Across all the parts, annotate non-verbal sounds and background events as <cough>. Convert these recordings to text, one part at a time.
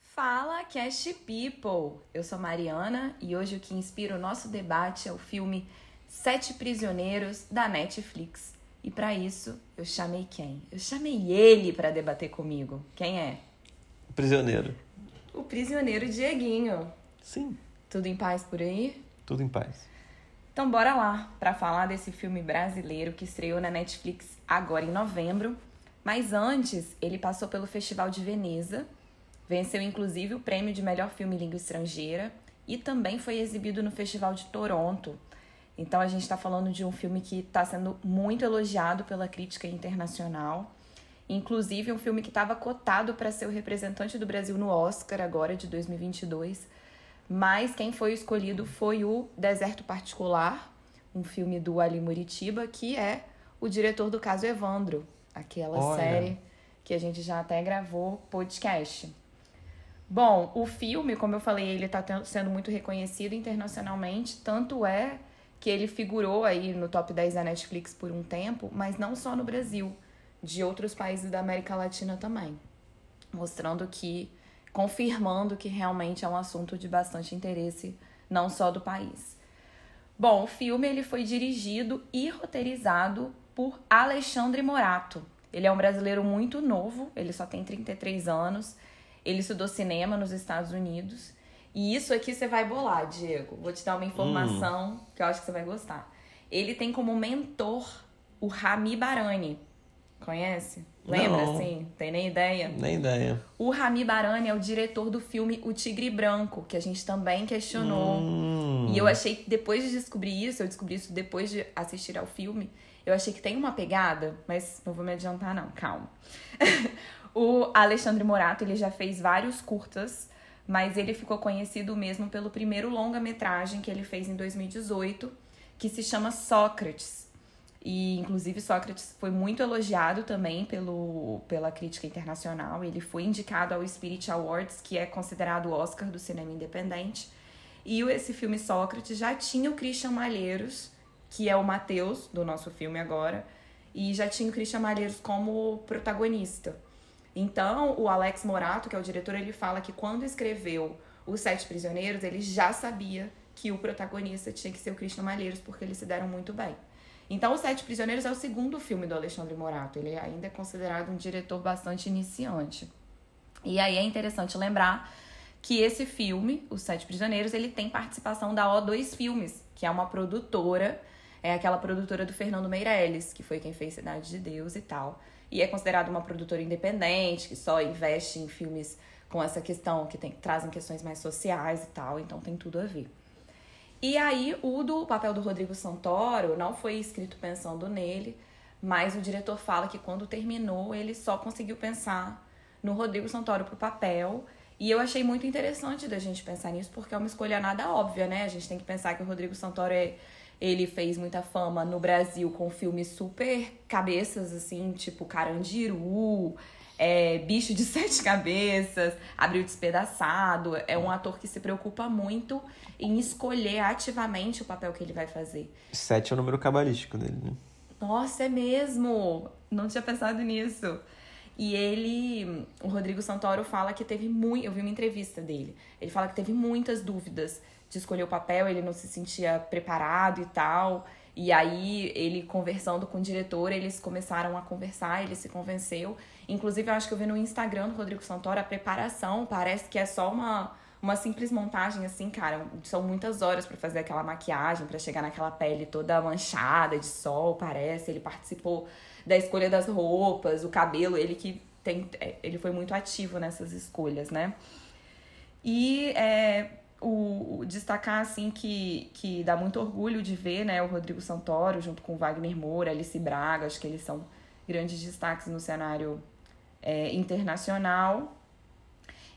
Fala Cast People! Eu sou Mariana e hoje o que inspira o nosso debate é o filme Sete Prisioneiros da Netflix. E para isso eu chamei quem? Eu chamei ele para debater comigo. Quem é? O prisioneiro. O prisioneiro Dieguinho. Sim, Tudo em paz por aí? tudo em paz. Então bora lá para falar desse filme brasileiro que estreou na Netflix agora em novembro. Mas antes, ele passou pelo Festival de Veneza, venceu inclusive o prêmio de melhor filme em língua estrangeira e também foi exibido no Festival de Toronto. Então a gente está falando de um filme que está sendo muito elogiado pela crítica internacional. Inclusive um filme que estava cotado para ser o representante do Brasil no Oscar agora de 2022. Mas quem foi escolhido foi o Deserto Particular, um filme do Ali Muritiba, que é o diretor do caso Evandro, aquela Olha. série que a gente já até gravou podcast. Bom, o filme, como eu falei, ele está sendo muito reconhecido internacionalmente, tanto é que ele figurou aí no top 10 da Netflix por um tempo, mas não só no Brasil, de outros países da América Latina também, mostrando que confirmando que realmente é um assunto de bastante interesse não só do país. Bom, o filme ele foi dirigido e roteirizado por Alexandre Morato. Ele é um brasileiro muito novo, ele só tem 33 anos. Ele estudou cinema nos Estados Unidos. E isso aqui você vai bolar, Diego. Vou te dar uma informação que eu acho que você vai gostar. Ele tem como mentor o Rami Barani. Conhece? Lembra, Não. assim? Tem nem ideia? Nem ideia. O Rami Barani é o diretor do filme O Tigre Branco, que a gente também questionou. Hum. E eu achei que depois de descobrir isso, eu descobri isso depois de assistir ao filme, eu achei que tem uma pegada, mas não vou me adiantar não, calma. <laughs> o Alexandre Morato, ele já fez vários curtas, mas ele ficou conhecido mesmo pelo primeiro longa-metragem que ele fez em 2018, que se chama Sócrates. E, inclusive, Sócrates foi muito elogiado também pelo, pela crítica internacional. Ele foi indicado ao Spirit Awards, que é considerado o Oscar do cinema independente. E esse filme Sócrates já tinha o Christian Malheiros, que é o Matheus do nosso filme agora, e já tinha o Christian Malheiros como protagonista. Então, o Alex Morato, que é o diretor, ele fala que quando escreveu Os Sete Prisioneiros, ele já sabia que o protagonista tinha que ser o Christian Malheiros, porque eles se deram muito bem. Então, Os Sete Prisioneiros é o segundo filme do Alexandre Morato. Ele ainda é considerado um diretor bastante iniciante. E aí é interessante lembrar que esse filme, Os Sete Prisioneiros, ele tem participação da O2 Filmes, que é uma produtora, é aquela produtora do Fernando Meirelles, que foi quem fez Cidade de Deus e tal. E é considerada uma produtora independente, que só investe em filmes com essa questão, que tem, trazem questões mais sociais e tal, então tem tudo a ver. E aí, o do papel do Rodrigo Santoro não foi escrito pensando nele, mas o diretor fala que quando terminou, ele só conseguiu pensar no Rodrigo Santoro pro papel. E eu achei muito interessante da gente pensar nisso, porque é uma escolha nada óbvia, né? A gente tem que pensar que o Rodrigo Santoro é, ele fez muita fama no Brasil com filmes super cabeças, assim, tipo Carandiru, é, Bicho de <laughs> Sete Cabeças, Abril Despedaçado. É um ator que se preocupa muito em escolher ativamente o papel que ele vai fazer. Sete é o número cabalístico dele, né? Nossa, é mesmo! Não tinha pensado nisso. E ele, o Rodrigo Santoro fala que teve muito. Eu vi uma entrevista dele. Ele fala que teve muitas dúvidas de escolher o papel, ele não se sentia preparado e tal. E aí, ele conversando com o diretor, eles começaram a conversar, ele se convenceu. Inclusive, eu acho que eu vi no Instagram do Rodrigo Santoro a preparação, parece que é só uma, uma simples montagem, assim, cara. São muitas horas pra fazer aquela maquiagem, pra chegar naquela pele toda manchada de sol, parece. Ele participou da escolha das roupas, o cabelo, ele que tem. é, Ele foi muito ativo nessas escolhas, né? E é, o, destacar assim que, que dá muito orgulho de ver né, o Rodrigo Santoro junto com Wagner Moura, Alice Braga, acho que eles são grandes destaques no cenário é, internacional.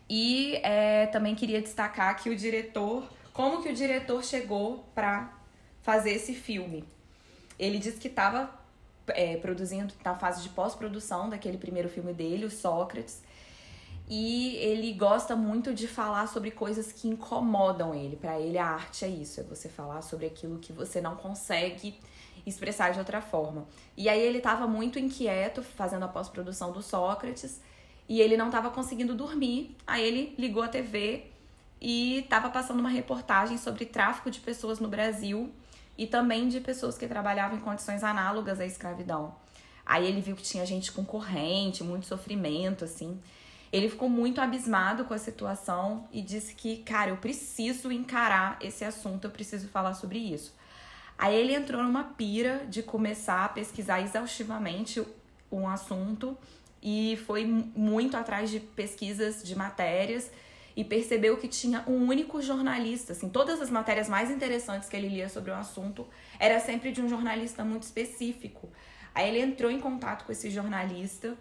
E é, também queria destacar que o diretor, como que o diretor chegou para fazer esse filme. Ele disse que estava é, produzindo, na fase de pós-produção daquele primeiro filme dele, o Sócrates. E ele gosta muito de falar sobre coisas que incomodam ele. Para ele, a arte é isso: é você falar sobre aquilo que você não consegue expressar de outra forma. E aí ele estava muito inquieto fazendo a pós-produção do Sócrates e ele não estava conseguindo dormir. Aí ele ligou a TV e estava passando uma reportagem sobre tráfico de pessoas no Brasil e também de pessoas que trabalhavam em condições análogas à escravidão. Aí ele viu que tinha gente com corrente, muito sofrimento, assim. Ele ficou muito abismado com a situação e disse que, cara, eu preciso encarar esse assunto, eu preciso falar sobre isso. Aí ele entrou numa pira de começar a pesquisar exaustivamente um assunto e foi muito atrás de pesquisas de matérias e percebeu que tinha um único jornalista, assim, todas as matérias mais interessantes que ele lia sobre o assunto era sempre de um jornalista muito específico. Aí ele entrou em contato com esse jornalista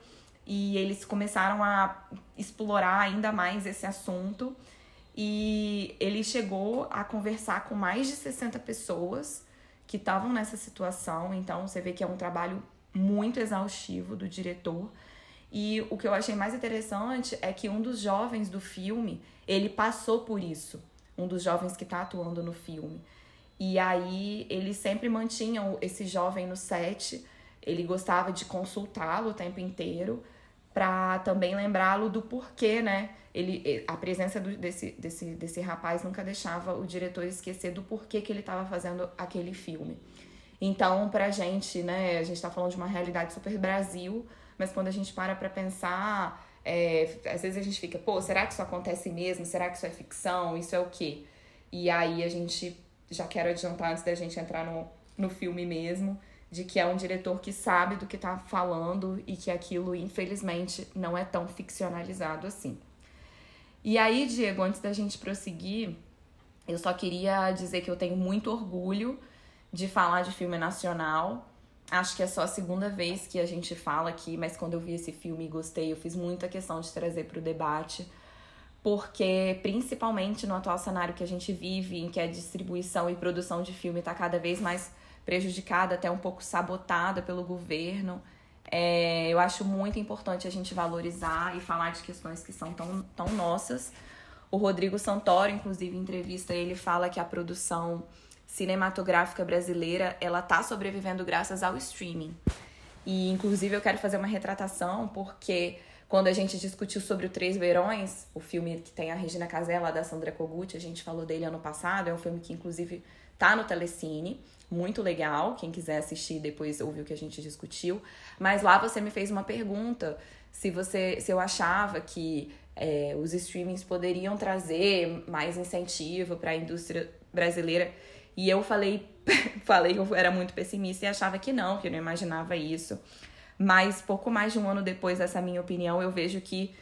e eles começaram a explorar ainda mais esse assunto. E ele chegou a conversar com mais de 60 pessoas que estavam nessa situação. Então você vê que é um trabalho muito exaustivo do diretor. E o que eu achei mais interessante é que um dos jovens do filme, ele passou por isso. Um dos jovens que está atuando no filme. E aí ele sempre mantinha esse jovem no set ele gostava de consultá-lo o tempo inteiro para também lembrá-lo do porquê, né? Ele, a presença do, desse, desse, desse rapaz nunca deixava o diretor esquecer do porquê que ele estava fazendo aquele filme. Então, pra gente, né, a gente tá falando de uma realidade super Brasil, mas quando a gente para pra pensar, é, às vezes a gente fica, pô, será que isso acontece mesmo? Será que isso é ficção? Isso é o quê? E aí a gente, já quero adiantar antes da gente entrar no, no filme mesmo, de que é um diretor que sabe do que tá falando e que aquilo, infelizmente, não é tão ficcionalizado assim. E aí, Diego, antes da gente prosseguir, eu só queria dizer que eu tenho muito orgulho de falar de filme nacional. Acho que é só a segunda vez que a gente fala aqui, mas quando eu vi esse filme e gostei, eu fiz muita questão de trazer para o debate, porque principalmente no atual cenário que a gente vive, em que a distribuição e produção de filme está cada vez mais prejudicada, até um pouco sabotada pelo governo. É, eu acho muito importante a gente valorizar e falar de questões que são tão, tão nossas. O Rodrigo Santoro, inclusive, em entrevista, ele fala que a produção cinematográfica brasileira ela tá sobrevivendo graças ao streaming. E, inclusive, eu quero fazer uma retratação, porque quando a gente discutiu sobre o Três Verões, o filme que tem a Regina Casella, da Sandra Kogut, a gente falou dele ano passado, é um filme que, inclusive, tá no Telecine muito legal. Quem quiser assistir depois ouvir o que a gente discutiu. Mas lá você me fez uma pergunta se você se eu achava que é, os streamings poderiam trazer mais incentivo para a indústria brasileira. E eu falei, <laughs> falei que eu era muito pessimista e achava que não, que eu não imaginava isso. Mas pouco mais de um ano depois dessa minha opinião, eu vejo que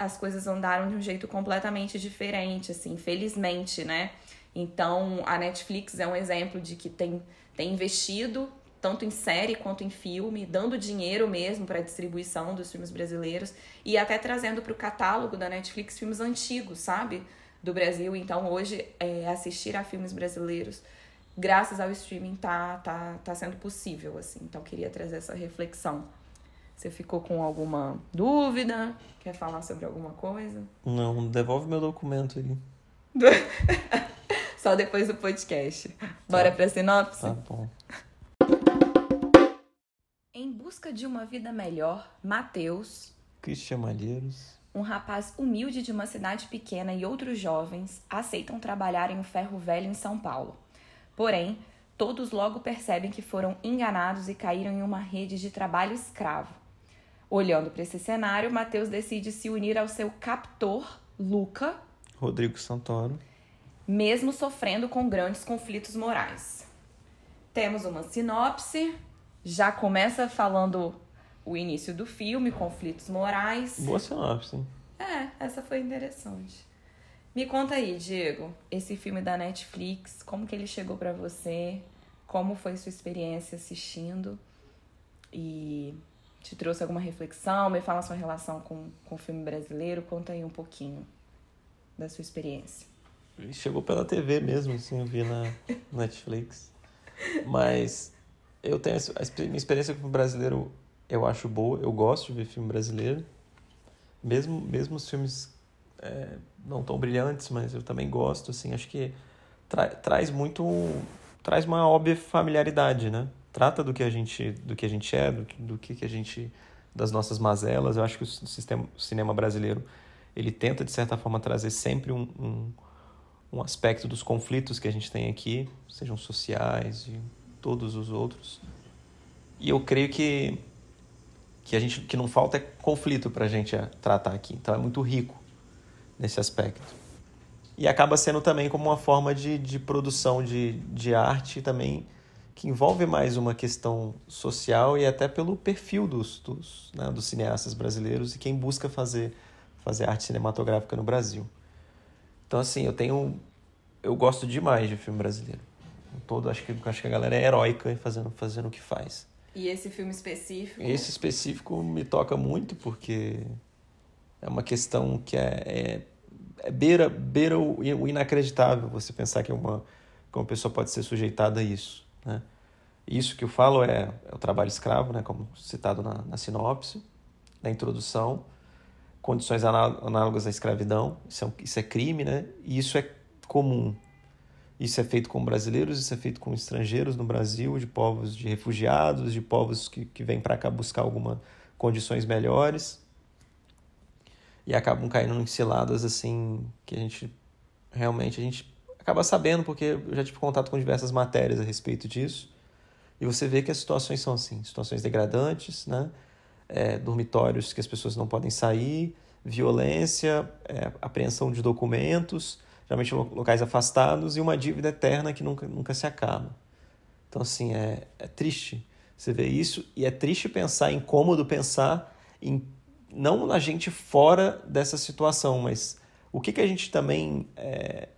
as coisas andaram de um jeito completamente diferente, assim, felizmente, né? Então, a Netflix é um exemplo de que tem, tem investido tanto em série quanto em filme, dando dinheiro mesmo para a distribuição dos filmes brasileiros e até trazendo para o catálogo da Netflix filmes antigos, sabe? Do Brasil. Então, hoje, é, assistir a filmes brasileiros, graças ao streaming, tá, tá, tá sendo possível, assim. Então, queria trazer essa reflexão. Você ficou com alguma dúvida? Quer falar sobre alguma coisa? Não, devolve meu documento aí. <laughs> Só depois do podcast. Bora tá. pra sinopse? Tá bom. Em busca de uma vida melhor, Mateus, Cristian Malheiros, um rapaz humilde de uma cidade pequena e outros jovens aceitam trabalhar em um ferro velho em São Paulo. Porém, todos logo percebem que foram enganados e caíram em uma rede de trabalho escravo. Olhando para esse cenário, Mateus decide se unir ao seu captor, Luca, Rodrigo Santoro, mesmo sofrendo com grandes conflitos morais. Temos uma sinopse, já começa falando o início do filme, conflitos morais. Boa sinopse. É, essa foi interessante. Me conta aí, Diego, esse filme da Netflix, como que ele chegou para você? Como foi sua experiência assistindo? E te trouxe alguma reflexão? Me fala sua relação com, com o filme brasileiro. Conta aí um pouquinho da sua experiência. Chegou pela TV mesmo, assim, eu vi na Netflix. Mas eu tenho a minha experiência com o brasileiro, eu acho boa, eu gosto de ver filme brasileiro. Mesmo, mesmo os filmes é, não tão brilhantes, mas eu também gosto, assim, acho que tra traz muito traz uma óbvia familiaridade, né? Trata do que a gente do que a gente é, do que, do que a gente das nossas mazelas. Eu acho que o sistema o cinema brasileiro ele tenta de certa forma trazer sempre um, um, um aspecto dos conflitos que a gente tem aqui, sejam sociais e todos os outros. E eu creio que que a gente que não falta é conflito para a gente tratar aqui. Então é muito rico nesse aspecto. E acaba sendo também como uma forma de, de produção de, de arte também que envolve mais uma questão social e até pelo perfil dos, dos, né, dos cineastas brasileiros e quem busca fazer, fazer arte cinematográfica no Brasil. Então, assim, eu tenho. Eu gosto demais de filme brasileiro. Todo, acho que, acho que a galera é heróica fazendo, fazendo o que faz. E esse filme específico? Esse específico me toca muito porque é uma questão que é, é, é beira, beira o, o, inacreditável você pensar que uma, que uma pessoa pode ser sujeitada a isso. Né? Isso que eu falo é, é o trabalho escravo, né? como citado na, na sinopse, na introdução, condições análogas à escravidão, isso é, isso é crime, né? e isso é comum. Isso é feito com brasileiros, isso é feito com estrangeiros no Brasil, de povos de refugiados, de povos que, que vêm para cá buscar algumas condições melhores e acabam caindo em ciladas assim que a gente realmente a gente acaba sabendo porque eu já tive contato com diversas matérias a respeito disso e você vê que as situações são assim situações degradantes né é, dormitórios que as pessoas não podem sair violência é, apreensão de documentos geralmente locais afastados e uma dívida eterna que nunca nunca se acaba. Então assim é, é triste você vê isso e é triste pensar incômodo pensar em não na gente fora dessa situação, mas o que, que a gente também, é,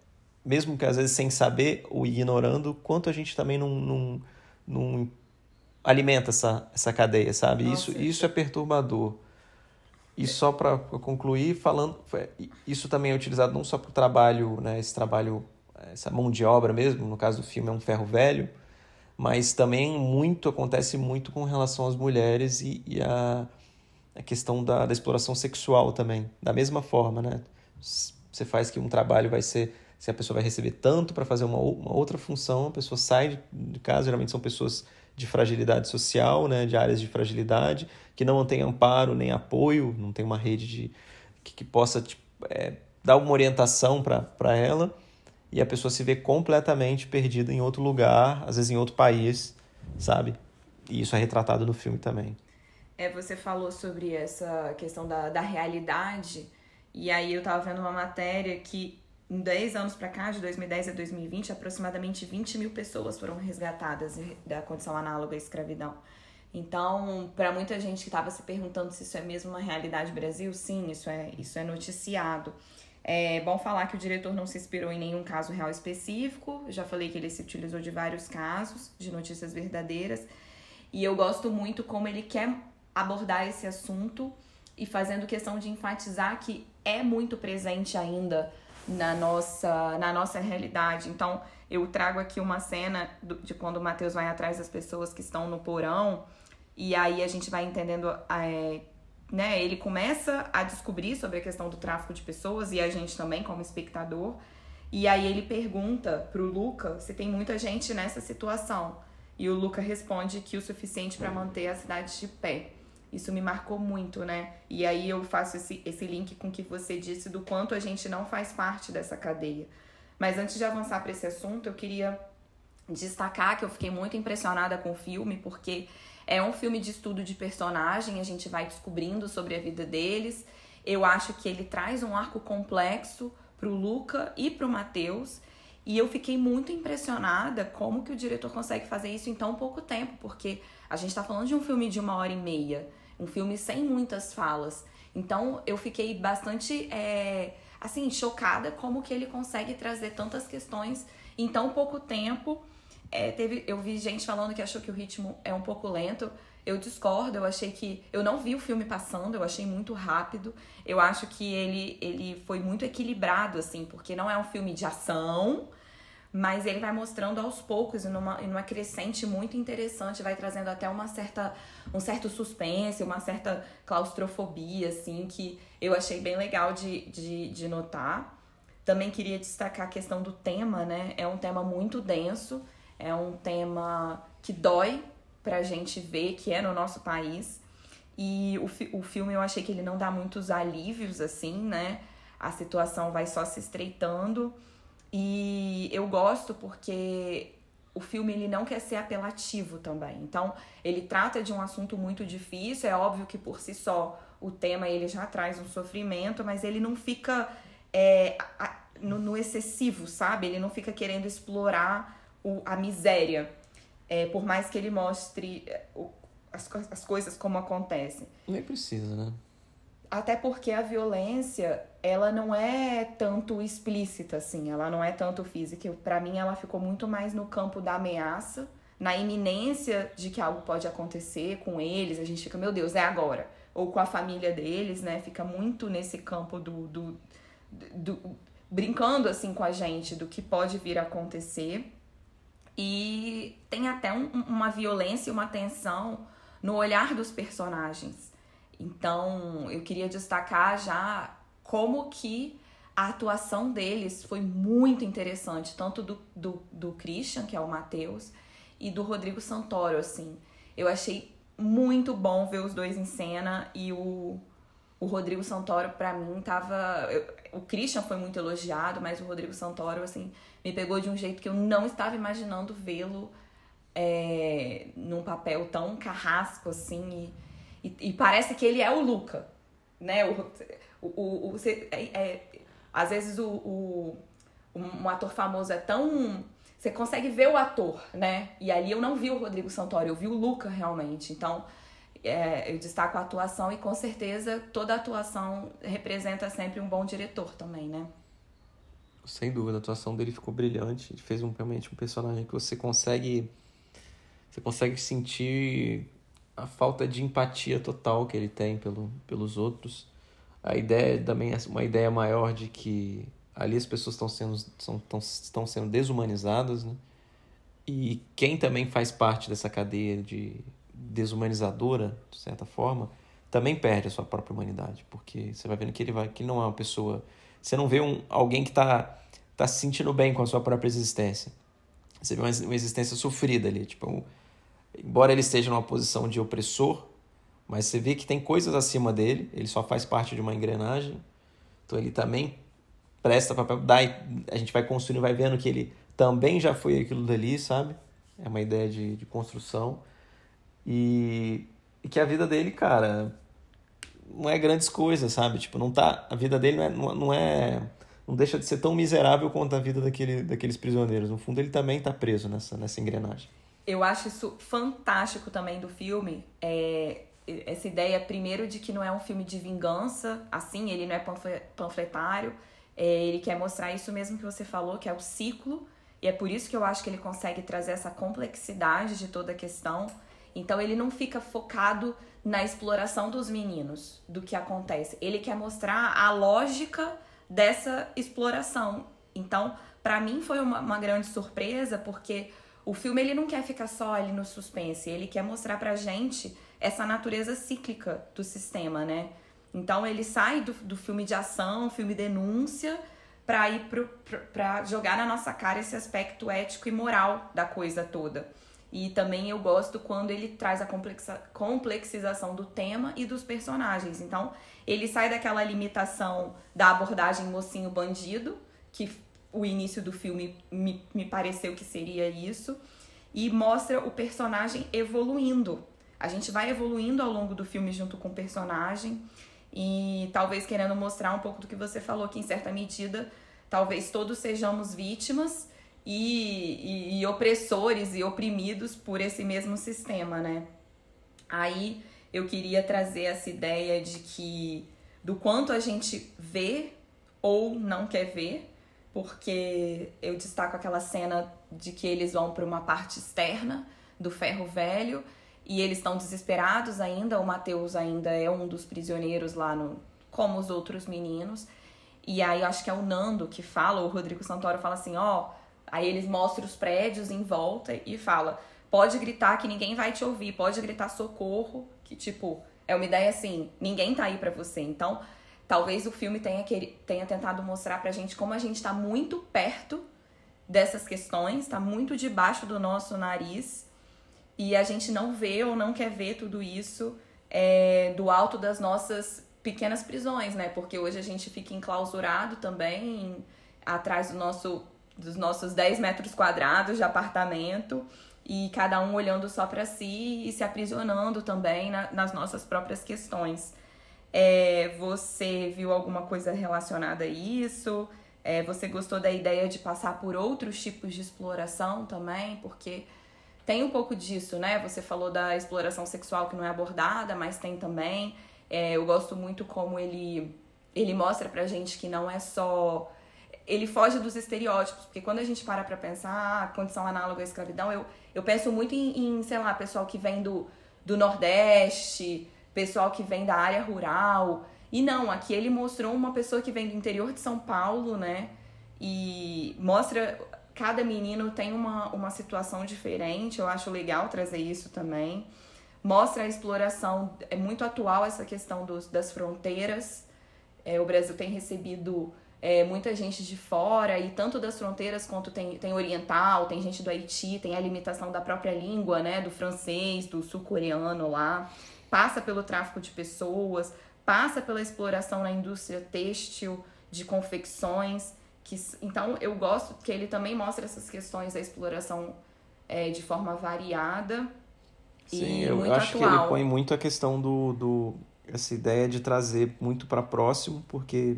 mesmo que às vezes sem saber ou ignorando, quanto a gente também não, não, não alimenta essa, essa cadeia, sabe? Nossa, isso, isso é perturbador. E só para concluir, falando, isso também é utilizado não só para o trabalho, né, esse trabalho, essa mão de obra mesmo, no caso do filme é um ferro velho, mas também muito acontece muito com relação às mulheres e, e a a questão da, da exploração sexual também, da mesma forma, né? Você faz que um trabalho vai ser se a pessoa vai receber tanto para fazer uma, uma, outra função, a pessoa sai de casa, geralmente são pessoas de fragilidade social, né, de áreas de fragilidade, que não têm amparo nem apoio, não tem uma rede de, que, que possa tipo, é, dar uma orientação para ela, e a pessoa se vê completamente perdida em outro lugar, às vezes em outro país, sabe? E isso é retratado no filme também é, você falou sobre essa questão da, da realidade, e aí eu tava vendo uma matéria que em 10 anos para cá, de 2010 a 2020, aproximadamente 20 mil pessoas foram resgatadas da condição análoga à escravidão. Então, para muita gente que estava se perguntando se isso é mesmo uma realidade Brasil, sim, isso é, isso é noticiado. É bom falar que o diretor não se inspirou em nenhum caso real específico, já falei que ele se utilizou de vários casos de notícias verdadeiras, e eu gosto muito como ele quer abordar esse assunto e fazendo questão de enfatizar que é muito presente ainda na nossa, na nossa realidade. Então, eu trago aqui uma cena de quando o Mateus vai atrás das pessoas que estão no porão, e aí a gente vai entendendo. É, né, ele começa a descobrir sobre a questão do tráfico de pessoas, e a gente também, como espectador. E aí ele pergunta pro Luca se tem muita gente nessa situação. E o Luca responde que o suficiente para manter a cidade de pé. Isso me marcou muito, né? E aí eu faço esse, esse link com o que você disse do quanto a gente não faz parte dessa cadeia. Mas antes de avançar para esse assunto, eu queria destacar que eu fiquei muito impressionada com o filme, porque é um filme de estudo de personagem, a gente vai descobrindo sobre a vida deles. Eu acho que ele traz um arco complexo pro Luca e pro Matheus. E eu fiquei muito impressionada como que o diretor consegue fazer isso em tão pouco tempo, porque a gente está falando de um filme de uma hora e meia, um filme sem muitas falas. Então eu fiquei bastante, é, assim, chocada como que ele consegue trazer tantas questões em tão pouco tempo. É, teve, eu vi gente falando que achou que o ritmo é um pouco lento. Eu discordo, eu achei que. Eu não vi o filme passando, eu achei muito rápido. Eu acho que ele, ele foi muito equilibrado, assim, porque não é um filme de ação, mas ele vai mostrando aos poucos e numa, numa crescente muito interessante, vai trazendo até uma certa, um certo suspense, uma certa claustrofobia, assim, que eu achei bem legal de, de, de notar. Também queria destacar a questão do tema, né? É um tema muito denso, é um tema que dói pra gente ver, que é no nosso país. E o, fi o filme eu achei que ele não dá muitos alívios, assim, né? A situação vai só se estreitando. E eu gosto porque o filme ele não quer ser apelativo também. Então, ele trata de um assunto muito difícil, é óbvio que por si só o tema ele já traz um sofrimento, mas ele não fica é, no, no, excessivo, sabe? Ele não fica querendo explorar o, a miséria, é, por mais que ele mostre é, o, as, as coisas como acontecem. Nem precisa, né? Até porque a violência, ela não é tanto explícita, assim, ela não é tanto física. Para mim, ela ficou muito mais no campo da ameaça, na iminência de que algo pode acontecer com eles. A gente fica, meu Deus, é agora. Ou com a família deles, né? Fica muito nesse campo do, do, do brincando, assim, com a gente do que pode vir a acontecer. E tem até um, uma violência e uma tensão no olhar dos personagens. Então, eu queria destacar já como que a atuação deles foi muito interessante, tanto do, do, do Christian, que é o Matheus, e do Rodrigo Santoro, assim. Eu achei muito bom ver os dois em cena e o, o Rodrigo Santoro, para mim, tava. Eu, o Christian foi muito elogiado, mas o Rodrigo Santoro, assim, me pegou de um jeito que eu não estava imaginando vê-lo é, num papel tão carrasco, assim, e e, e, parece que ele é o Luca, né? O, o, o, o é, é, às vezes o, o, um ator famoso é tão. Você consegue ver o ator, né? E ali eu não vi o Rodrigo Santoro, eu vi o Luca realmente. Então, é, eu destaco a atuação e com certeza toda atuação representa sempre um bom diretor também, né? Sem dúvida, a atuação dele ficou brilhante. Ele fez um, realmente um personagem que você consegue. Você consegue sentir a falta de empatia total que ele tem pelo, pelos outros. A ideia também é uma ideia maior de que ali as pessoas estão sendo, são, estão, estão sendo desumanizadas, né? E quem também faz parte dessa cadeia de desumanizadora, de certa forma, também perde a sua própria humanidade, porque você vai vendo que ele vai que ele não é uma pessoa, você não vê um alguém que está tá se sentindo bem com a sua própria existência. Você vê uma, uma existência sofrida ali, tipo, embora ele esteja numa posição de opressor, mas você vê que tem coisas acima dele, ele só faz parte de uma engrenagem, então ele também presta papel, dá, a gente vai construindo, vai vendo que ele também já foi aquilo dali, sabe? É uma ideia de, de construção. E, e que a vida dele, cara, não é grandes coisas, sabe? Tipo, não tá, a vida dele não é, não é não deixa de ser tão miserável quanto a vida daquele, daqueles prisioneiros. No fundo, ele também está preso nessa, nessa engrenagem eu acho isso fantástico também do filme. É, essa ideia, primeiro, de que não é um filme de vingança, assim, ele não é panfletário. É, ele quer mostrar isso mesmo que você falou, que é o ciclo. E é por isso que eu acho que ele consegue trazer essa complexidade de toda a questão. Então ele não fica focado na exploração dos meninos, do que acontece. Ele quer mostrar a lógica dessa exploração. Então, para mim foi uma, uma grande surpresa, porque o filme ele não quer ficar só ali no suspense, ele quer mostrar pra gente essa natureza cíclica do sistema, né? Então ele sai do, do filme de ação, filme denúncia, para ir pro, pra jogar na nossa cara esse aspecto ético e moral da coisa toda. E também eu gosto quando ele traz a complexa, complexização do tema e dos personagens. Então, ele sai daquela limitação da abordagem mocinho bandido, que o início do filme me, me pareceu que seria isso. E mostra o personagem evoluindo. A gente vai evoluindo ao longo do filme junto com o personagem. E talvez querendo mostrar um pouco do que você falou, que em certa medida, talvez todos sejamos vítimas e, e, e opressores e oprimidos por esse mesmo sistema, né? Aí eu queria trazer essa ideia de que do quanto a gente vê ou não quer ver, porque eu destaco aquela cena de que eles vão para uma parte externa do ferro velho e eles estão desesperados ainda. O Mateus ainda é um dos prisioneiros lá no, como os outros meninos. E aí acho que é o Nando que fala, o Rodrigo Santoro fala assim, ó, Aí eles mostram os prédios em volta e fala: pode gritar que ninguém vai te ouvir, pode gritar socorro, que tipo, é uma ideia assim, ninguém tá aí para você. Então, talvez o filme tenha, tenha tentado mostrar pra gente como a gente tá muito perto dessas questões, tá muito debaixo do nosso nariz e a gente não vê ou não quer ver tudo isso é, do alto das nossas pequenas prisões, né? Porque hoje a gente fica enclausurado também atrás do nosso, dos nossos 10 metros quadrados de apartamento e cada um olhando só para si e se aprisionando também na, nas nossas próprias questões. É, você viu alguma coisa relacionada a isso? É, você gostou da ideia de passar por outros tipos de exploração também? Porque tem um pouco disso, né? Você falou da exploração sexual que não é abordada, mas tem também. É, eu gosto muito como ele, ele mostra pra gente que não é só. Ele foge dos estereótipos, porque quando a gente para pra pensar ah, condição análoga à escravidão, eu, eu penso muito em, em, sei lá, pessoal que vem do, do Nordeste, pessoal que vem da área rural. E não, aqui ele mostrou uma pessoa que vem do interior de São Paulo, né? E mostra cada menino tem uma, uma situação diferente, eu acho legal trazer isso também. Mostra a exploração, é muito atual essa questão dos, das fronteiras. É, o Brasil tem recebido é, muita gente de fora, e tanto das fronteiras quanto tem, tem oriental, tem gente do Haiti, tem a limitação da própria língua, né, do francês, do sul-coreano lá. Passa pelo tráfico de pessoas, passa pela exploração na indústria têxtil, de confecções. Que, então, eu gosto que ele também mostra essas questões da exploração é, de forma variada Sim, eu acho atual. que ele põe muito a questão do, do essa ideia de trazer muito para próximo, porque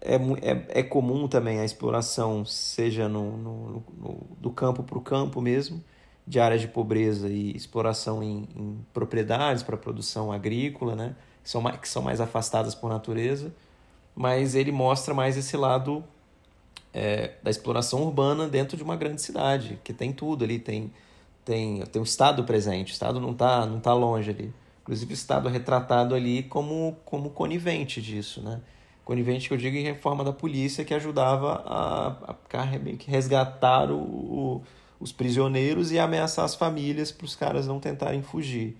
é, é, é comum também a exploração, seja no, no, no do campo para o campo mesmo, de áreas de pobreza e exploração em, em propriedades para produção agrícola, né? que, são mais, que são mais afastadas por natureza, mas ele mostra mais esse lado é, da exploração urbana dentro de uma grande cidade, que tem tudo ali, tem tem tem o Estado presente, o Estado não está não tá longe ali. Inclusive o Estado é retratado ali como, como conivente disso, né? Conivente que eu digo em reforma da polícia que ajudava a, a resgatar o, o, os prisioneiros e ameaçar as famílias para os caras não tentarem fugir.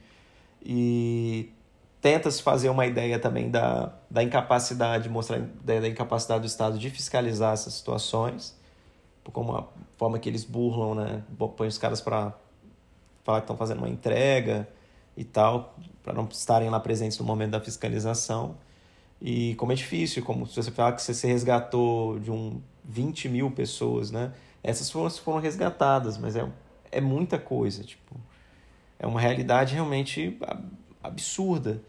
E tenta-se fazer uma ideia também da, da incapacidade, mostrar a ideia da incapacidade do Estado de fiscalizar essas situações, como a forma que eles burlam, né? Põe os caras para falar que estão fazendo uma entrega e tal, para não estarem lá presentes no momento da fiscalização. E como é difícil, como se você falar que você se resgatou de um 20 mil pessoas, né? Essas foram, foram resgatadas, mas é, é muita coisa, tipo, é uma realidade realmente absurda.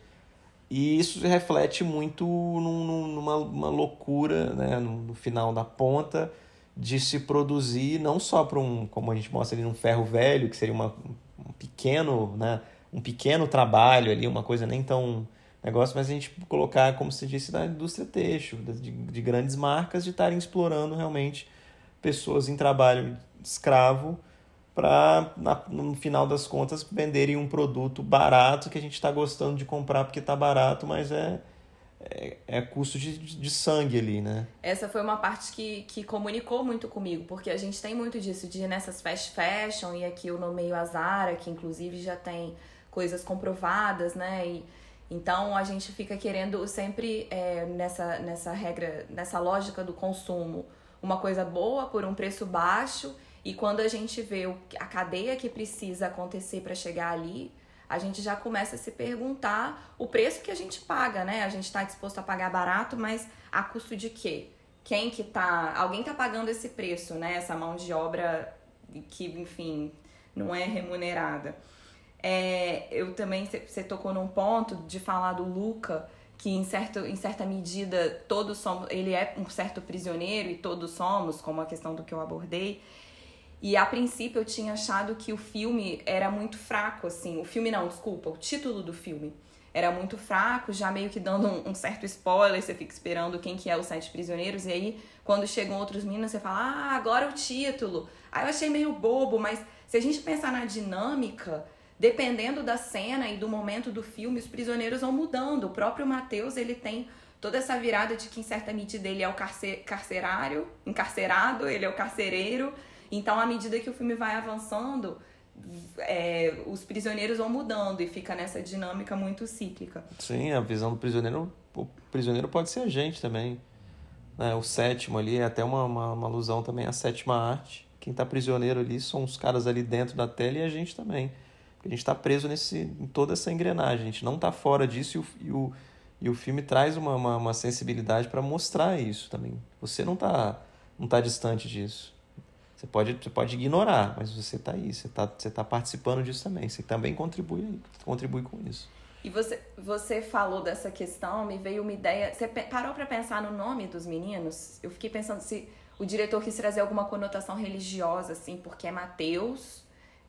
E isso reflete muito num, numa uma loucura, né, no, final da ponta, de se produzir não só para um, como a gente mostra ali, um ferro velho, que seria uma, um pequeno, né, um pequeno trabalho ali, uma coisa nem tão negócio, mas a gente colocar, como se disse, da indústria têxtil, de, de grandes marcas, de estarem explorando realmente pessoas em trabalho escravo para, no final das contas, venderem um produto barato que a gente está gostando de comprar porque está barato, mas é, é, é custo de, de, sangue ali, né? Essa foi uma parte que, que comunicou muito comigo, porque a gente tem muito disso, de nessas fast fashion, e aqui eu nomeio a Zara, que inclusive já tem coisas comprovadas, né? E, então a gente fica querendo sempre é, nessa, nessa regra, nessa lógica do consumo, uma coisa boa por um preço baixo e quando a gente vê a cadeia que precisa acontecer para chegar ali, a gente já começa a se perguntar o preço que a gente paga, né? A gente está disposto a pagar barato, mas a custo de quê? Quem que tá. Alguém tá pagando esse preço, né? Essa mão de obra que, enfim, não é remunerada. É, eu também, você tocou num ponto de falar do Luca, que em, certo, em certa medida todos somos. Ele é um certo prisioneiro e todos somos, como a questão do que eu abordei. E a princípio eu tinha achado que o filme era muito fraco, assim. O filme não, desculpa, o título do filme era muito fraco, já meio que dando um, um certo spoiler, você fica esperando quem que é os sete prisioneiros, e aí quando chegam outros meninos, você fala, ah, agora o título. Aí eu achei meio bobo, mas se a gente pensar na dinâmica, dependendo da cena e do momento do filme, os prisioneiros vão mudando. O próprio Matheus, ele tem toda essa virada de que, em certa medida, ele é o carcerário, encarcerado, ele é o carcereiro. Então, à medida que o filme vai avançando, é, os prisioneiros vão mudando e fica nessa dinâmica muito cíclica. Sim, a visão do prisioneiro, o prisioneiro pode ser a gente também. Né? O sétimo ali é até uma, uma, uma alusão também à sétima arte. Quem está prisioneiro ali são os caras ali dentro da tela e a gente também. A gente está preso nesse, em toda essa engrenagem, a gente não está fora disso e o, e o, e o filme traz uma, uma, uma sensibilidade para mostrar isso também. Você não está não tá distante disso. Você pode, você pode ignorar, mas você está aí, você está você tá participando disso também. Você também contribui, contribui com isso. E você, você falou dessa questão, me veio uma ideia. Você parou para pensar no nome dos meninos? Eu fiquei pensando se o diretor quis trazer alguma conotação religiosa, assim, porque é Mateus,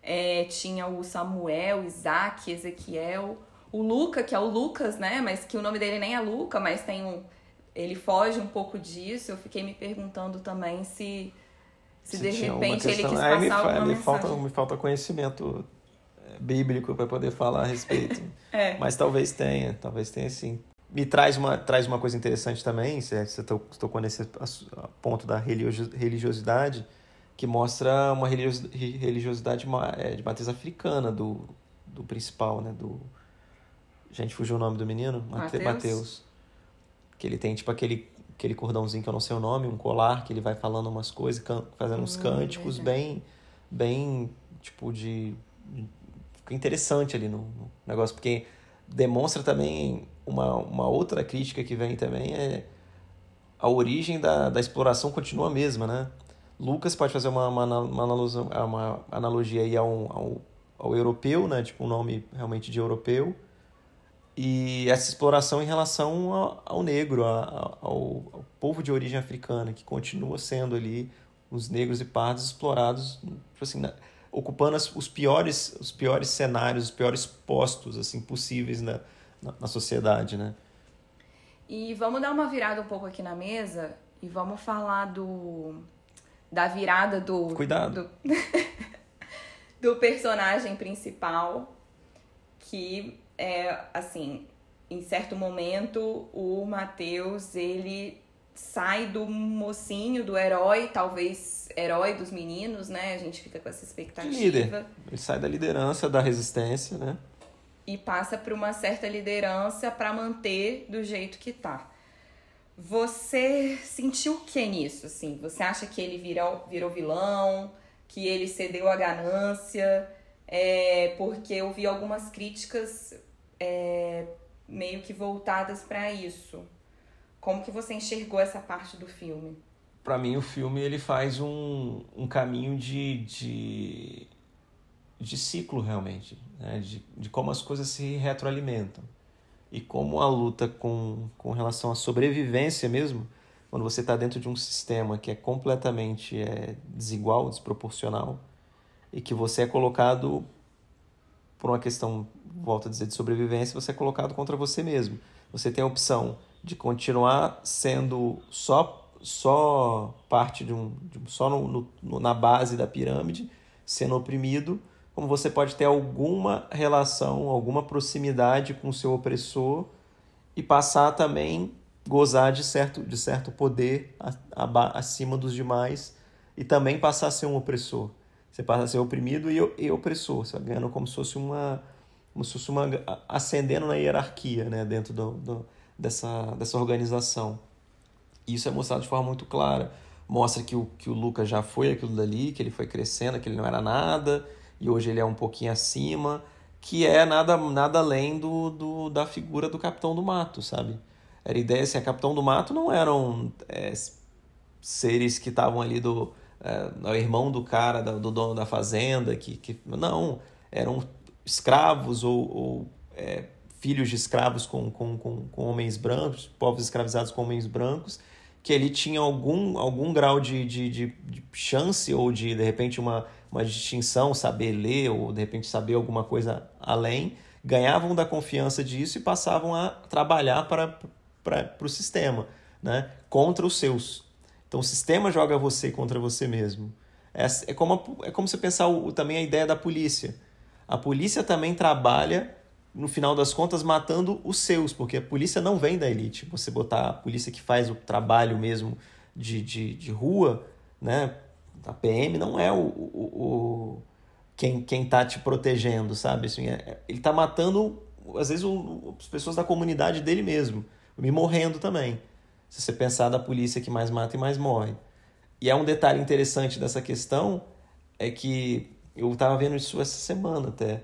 é, tinha o Samuel, Isaac, Ezequiel, o Luca, que é o Lucas, né? Mas que o nome dele nem é Luca, mas tem um. Ele foge um pouco disso. Eu fiquei me perguntando também se, se, se de repente ele quis passar Aí me, alguma me. Falta, me falta conhecimento é, bíblico para poder falar a respeito. <laughs> é. Mas talvez tenha, talvez tenha sim. Me traz uma, traz uma coisa interessante também, você tocou nesse ponto da religiosidade, que mostra uma religiosidade é, de matriz africana do, do principal, né? Do, gente, fugiu o nome do menino? Mateus. Mateus. Que ele tem tipo aquele, aquele cordãozinho que eu não sei o nome, um colar que ele vai falando umas coisas, fazendo uns hum, cânticos bem, bem, tipo, de. Fica interessante ali no, no, negócio, porque demonstra também uma, uma outra crítica que vem também é a origem da, da exploração continua a mesma, né? Lucas pode fazer uma, uma, uma, analogia, uma analogia aí ao, ao, ao europeu, né? Tipo, um nome realmente de europeu e essa exploração em relação ao, ao negro, ao, ao, povo de origem africana, que continua sendo ali os negros e pardos explorados, tipo assim, na, ocupando as, os piores os piores cenários, os piores postos assim possíveis na, na, na, sociedade, né? E vamos dar uma virada um pouco aqui na mesa e vamos falar do da virada do cuidado do, <laughs> do personagem principal que é assim, em certo momento o Mateus ele sai do mocinho, do herói, talvez herói dos meninos, né? A gente fica com essa expectativa. Líder. Ele sai da liderança da resistência, né? E passa por uma certa liderança para manter do jeito que tá. Você sentiu o que nisso, assim? Você acha que ele virou, virou vilão? Que ele cedeu à ganância? É, porque eu vi algumas críticas é, meio que voltadas para isso. Como que você enxergou essa parte do filme? Para mim, o filme ele faz um, um caminho de, de, de ciclo, realmente. Né? De, de como as coisas se retroalimentam. E como a luta com, com relação à sobrevivência mesmo, quando você está dentro de um sistema que é completamente é, desigual, desproporcional, e que você é colocado por uma questão, volto a dizer, de sobrevivência, você é colocado contra você mesmo. Você tem a opção de continuar sendo só só parte de um, de um só no, no, na base da pirâmide, sendo oprimido, como você pode ter alguma relação, alguma proximidade com o seu opressor e passar também gozar de certo de certo poder acima dos demais e também passar a ser um opressor. Você passa a ser oprimido e, e opressor, você ganhando como se fosse uma como se fosse uma ascendendo na hierarquia, né, dentro do, do, dessa dessa organização. Isso é mostrado de forma muito clara. Mostra que o que o Lucas já foi aquilo dali, que ele foi crescendo, que ele não era nada e hoje ele é um pouquinho acima, que é nada nada além do, do da figura do Capitão do Mato, sabe? Era ideia assim, a Capitão do Mato não eram é, seres que estavam ali do é, o irmão do cara, do dono da fazenda, que, que não, eram escravos ou, ou é, filhos de escravos com, com, com, com, homens brancos, povos escravizados com homens brancos, que ele tinha algum, algum grau de, de, de, de chance ou de, de repente, uma, uma distinção, saber ler ou, de repente, saber alguma coisa além, ganhavam da confiança disso e passavam a trabalhar para, para, para o sistema, né? contra os seus. Então o sistema joga você contra você mesmo. É, é, como, é como você pensar o, também a ideia da polícia. A polícia também trabalha no final das contas, matando os seus, porque a polícia não vem da elite. Você botar a polícia que faz o trabalho mesmo de, de, de rua, né? A PM não é o, o, o quem, quem tá te protegendo, sabe? Assim, é, ele tá matando, às vezes, o, as pessoas da comunidade dele mesmo, me morrendo também. Se você pensar da polícia que mais mata e mais morre. E é um detalhe interessante dessa questão, é que eu estava vendo isso essa semana até.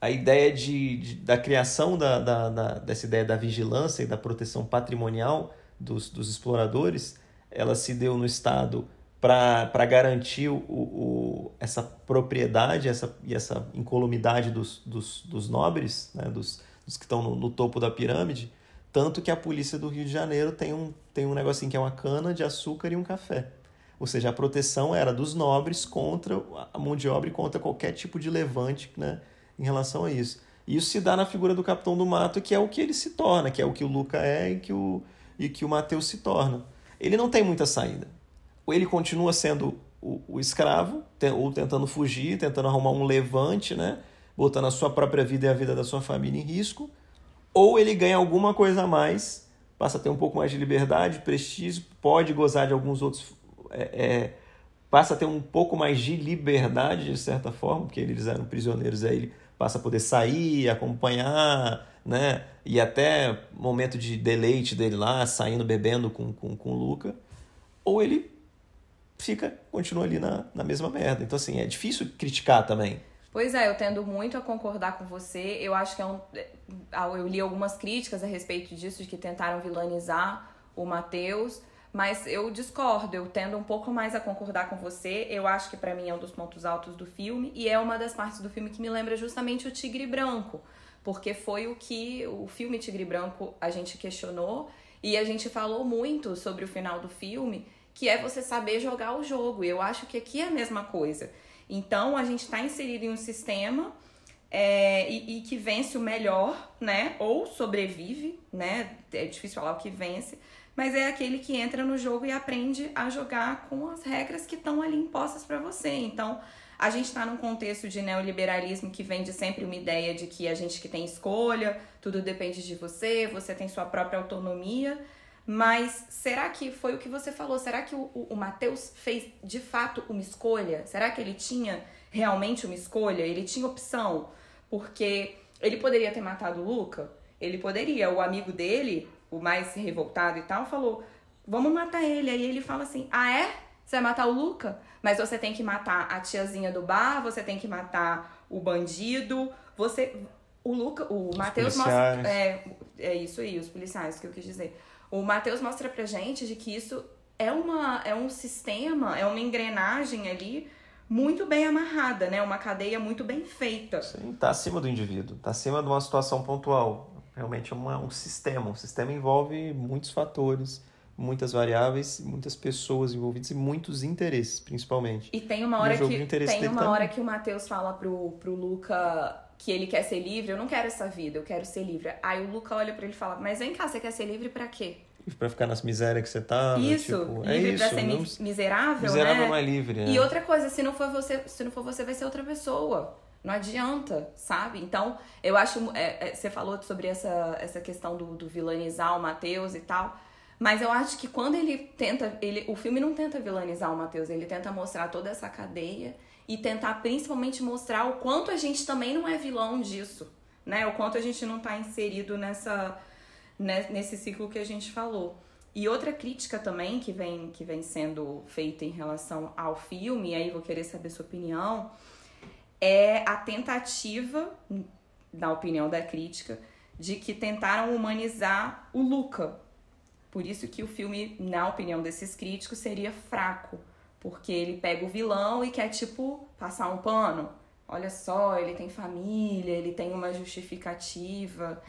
A ideia de, de da criação da, da, da, dessa ideia da vigilância e da proteção patrimonial dos, dos exploradores, ela se deu no Estado para garantir o, o, essa propriedade essa, e essa incolumidade dos, dos, dos nobres, né, dos, dos que estão no, no, topo da pirâmide, tanto que a polícia do Rio de Janeiro tem um, tem um negocinho que é uma cana de açúcar e um café. Ou seja, a proteção era dos nobres contra a mão de obra e contra qualquer tipo de levante né, em relação a isso. E isso se dá na figura do Capitão do Mato, que é o que ele se torna, que é o que o Luca é e que o, e que o Mateus se torna. Ele não tem muita saída ele continua sendo o, o escravo, ou tentando fugir, tentando arrumar um levante, né? botando a sua própria vida e a vida da sua família em risco, ou ele ganha alguma coisa a mais, passa a ter um pouco mais de liberdade, prestígio, pode gozar de alguns outros. É, é, passa a ter um pouco mais de liberdade, de certa forma, porque eles eram prisioneiros, aí ele passa a poder sair, acompanhar, né? E até momento de deleite dele lá, saindo, bebendo com, com, com o Luca. Ou ele fica, continua ali na, na mesma merda. Então, assim, é difícil criticar também. Pois é, eu tendo muito a concordar com você. Eu acho que é um. É, eu li algumas críticas a respeito disso, de que tentaram vilanizar o Matheus, mas eu discordo, eu tendo um pouco mais a concordar com você. Eu acho que para mim é um dos pontos altos do filme, e é uma das partes do filme que me lembra justamente o Tigre Branco, porque foi o que o filme Tigre Branco a gente questionou e a gente falou muito sobre o final do filme que é você saber jogar o jogo. Eu acho que aqui é a mesma coisa. Então, a gente está inserido em um sistema é, e, e, que vence o melhor, né? Ou sobrevive, né? É difícil falar o que vence, mas é aquele que entra no jogo e aprende a jogar com as regras que estão ali impostas para você. Então, a gente está num contexto de neoliberalismo que vem de sempre uma ideia de que a gente que tem escolha, tudo depende de você, você tem sua própria autonomia. Mas será que foi o que você falou? Será que o, o, o Matheus fez de fato uma escolha? Será que ele tinha realmente uma escolha? Ele tinha opção? Porque ele poderia ter matado o Luca? Ele poderia. O amigo dele, o mais revoltado e tal, falou: vamos matar ele. Aí ele fala assim: ah, é? Você vai matar o Luca? Mas você tem que matar a tiazinha do bar, você tem que matar o bandido, você. O Luca, o Matheus mostra. É, é isso aí, os policiais que eu quis dizer. O Matheus mostra pra gente de que isso é, uma, é um sistema, é uma engrenagem ali muito bem amarrada, né? Uma cadeia muito bem feita. Sim, tá acima do indivíduo, tá acima de uma situação pontual. Realmente é uma, um sistema. Um sistema envolve muitos fatores, muitas variáveis, muitas pessoas envolvidas e muitos interesses, principalmente. E tem uma hora que tem uma hora que o Matheus fala pro, pro Luca que ele quer ser livre, eu não quero essa vida, eu quero ser livre. Aí o Luca olha para ele e fala: "Mas vem cá, você quer ser livre para quê?" Pra ficar nas misérias que você tá. Isso, tipo, é livre é pra isso, ser não... miserável, miserável né? não é livre. É. E outra coisa, se não for você, se não for você, vai ser outra pessoa. Não adianta, sabe? Então, eu acho. É, é, você falou sobre essa, essa questão do, do vilanizar o Matheus e tal. Mas eu acho que quando ele tenta. Ele, o filme não tenta vilanizar o Matheus, ele tenta mostrar toda essa cadeia e tentar principalmente mostrar o quanto a gente também não é vilão disso, né? O quanto a gente não está inserido nessa né, nesse ciclo que a gente falou. E outra crítica também que vem que vem sendo feita em relação ao filme, e aí vou querer saber sua opinião, é a tentativa, na opinião da crítica, de que tentaram humanizar o Luca. Por isso que o filme, na opinião desses críticos, seria fraco porque ele pega o vilão e quer, tipo, passar um pano. Olha só, ele tem família, ele tem uma justificativa.